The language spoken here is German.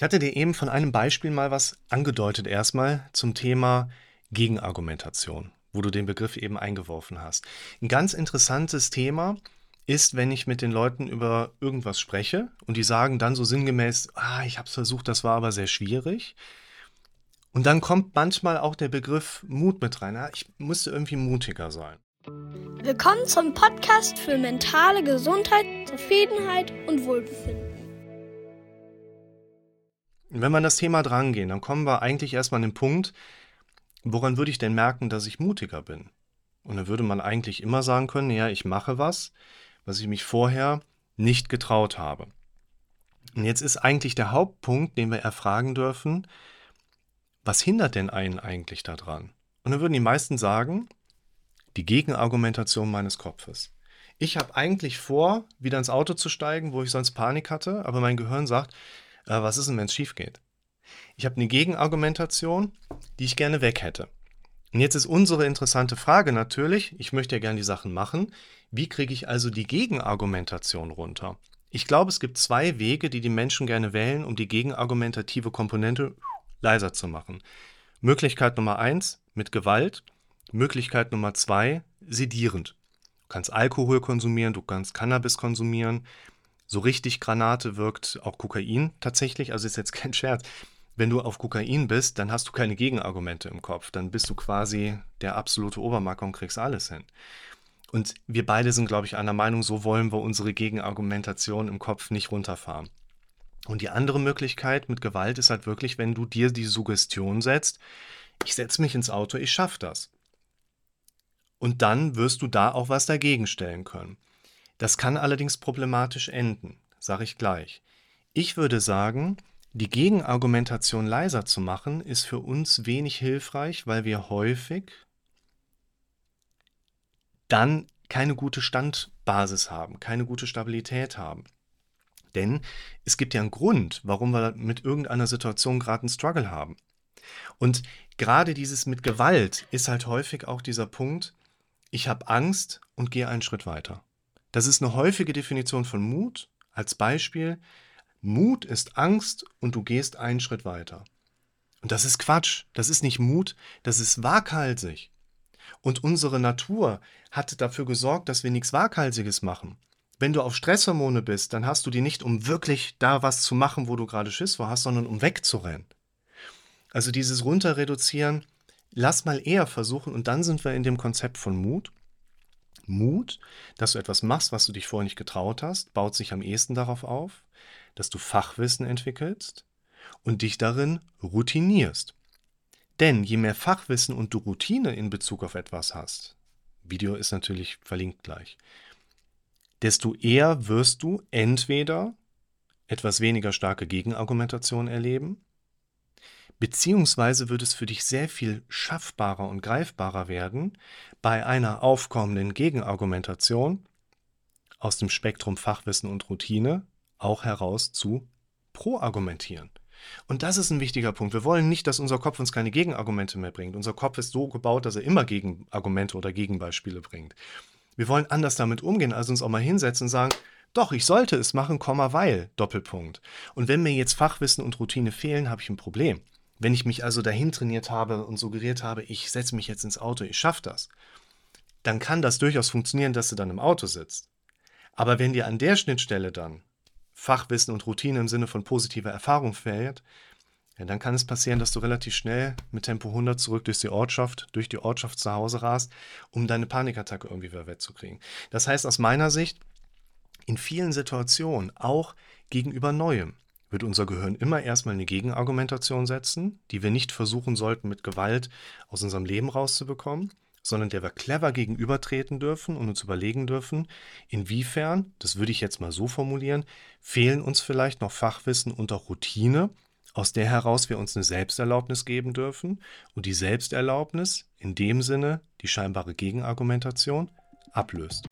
Ich hatte dir eben von einem Beispiel mal was angedeutet erstmal zum Thema Gegenargumentation, wo du den Begriff eben eingeworfen hast. Ein ganz interessantes Thema ist, wenn ich mit den Leuten über irgendwas spreche und die sagen dann so sinngemäß, ah, ich habe es versucht, das war aber sehr schwierig. Und dann kommt manchmal auch der Begriff Mut mit rein. Ah, ich musste irgendwie mutiger sein. Willkommen zum Podcast für mentale Gesundheit, Zufriedenheit und Wohlbefinden. Wenn wir an das Thema drangehen, dann kommen wir eigentlich erstmal an den Punkt, woran würde ich denn merken, dass ich mutiger bin? Und dann würde man eigentlich immer sagen können, ja, ich mache was, was ich mich vorher nicht getraut habe. Und jetzt ist eigentlich der Hauptpunkt, den wir erfragen dürfen, was hindert denn einen eigentlich daran? Und dann würden die meisten sagen, die Gegenargumentation meines Kopfes. Ich habe eigentlich vor, wieder ins Auto zu steigen, wo ich sonst Panik hatte, aber mein Gehirn sagt, äh, was ist denn, wenn es schief geht? Ich habe eine Gegenargumentation, die ich gerne weg hätte. Und jetzt ist unsere interessante Frage natürlich, ich möchte ja gerne die Sachen machen, wie kriege ich also die Gegenargumentation runter? Ich glaube, es gibt zwei Wege, die die Menschen gerne wählen, um die gegenargumentative Komponente leiser zu machen. Möglichkeit Nummer eins mit Gewalt, Möglichkeit Nummer zwei sedierend. Du kannst Alkohol konsumieren, du kannst Cannabis konsumieren. So richtig Granate wirkt auch Kokain tatsächlich, also ist jetzt kein Scherz. Wenn du auf Kokain bist, dann hast du keine Gegenargumente im Kopf. Dann bist du quasi der absolute Obermacker und kriegst alles hin. Und wir beide sind, glaube ich, einer Meinung, so wollen wir unsere Gegenargumentation im Kopf nicht runterfahren. Und die andere Möglichkeit mit Gewalt ist halt wirklich, wenn du dir die Suggestion setzt, ich setze mich ins Auto, ich schaffe das. Und dann wirst du da auch was dagegen stellen können. Das kann allerdings problematisch enden, sage ich gleich. Ich würde sagen, die Gegenargumentation leiser zu machen, ist für uns wenig hilfreich, weil wir häufig dann keine gute Standbasis haben, keine gute Stabilität haben. Denn es gibt ja einen Grund, warum wir mit irgendeiner Situation gerade einen Struggle haben. Und gerade dieses mit Gewalt ist halt häufig auch dieser Punkt, ich habe Angst und gehe einen Schritt weiter. Das ist eine häufige Definition von Mut. Als Beispiel, Mut ist Angst und du gehst einen Schritt weiter. Und das ist Quatsch. Das ist nicht Mut, das ist waghalsig. Und unsere Natur hat dafür gesorgt, dass wir nichts Waghalsiges machen. Wenn du auf Stresshormone bist, dann hast du die nicht, um wirklich da was zu machen, wo du gerade Schiss vor hast, sondern um wegzurennen. Also dieses Runterreduzieren, lass mal eher versuchen und dann sind wir in dem Konzept von Mut. Mut, dass du etwas machst, was du dich vorher nicht getraut hast, baut sich am ehesten darauf auf, dass du Fachwissen entwickelst und dich darin routinierst. Denn je mehr Fachwissen und du Routine in Bezug auf etwas hast, Video ist natürlich verlinkt gleich, desto eher wirst du entweder etwas weniger starke Gegenargumentation erleben, beziehungsweise wird es für dich sehr viel schaffbarer und greifbarer werden, bei einer aufkommenden Gegenargumentation aus dem Spektrum Fachwissen und Routine auch heraus zu proargumentieren. Und das ist ein wichtiger Punkt. Wir wollen nicht, dass unser Kopf uns keine Gegenargumente mehr bringt. Unser Kopf ist so gebaut, dass er immer Gegenargumente oder Gegenbeispiele bringt. Wir wollen anders damit umgehen, also uns auch mal hinsetzen und sagen, doch, ich sollte es machen, Komma, weil, Doppelpunkt. Und wenn mir jetzt Fachwissen und Routine fehlen, habe ich ein Problem. Wenn ich mich also dahin trainiert habe und suggeriert habe, ich setze mich jetzt ins Auto, ich schaffe das, dann kann das durchaus funktionieren, dass du dann im Auto sitzt. Aber wenn dir an der Schnittstelle dann Fachwissen und Routine im Sinne von positiver Erfahrung fehlt, ja, dann kann es passieren, dass du relativ schnell mit Tempo 100 zurück durch die Ortschaft, durch die Ortschaft zu Hause rast, um deine Panikattacke irgendwie wieder wettzukriegen. Das heißt aus meiner Sicht, in vielen Situationen, auch gegenüber Neuem, wird unser Gehirn immer erstmal eine Gegenargumentation setzen, die wir nicht versuchen sollten, mit Gewalt aus unserem Leben rauszubekommen, sondern der wir clever gegenübertreten dürfen und uns überlegen dürfen, inwiefern, das würde ich jetzt mal so formulieren, fehlen uns vielleicht noch Fachwissen und auch Routine, aus der heraus wir uns eine Selbsterlaubnis geben dürfen und die Selbsterlaubnis in dem Sinne die scheinbare Gegenargumentation ablöst.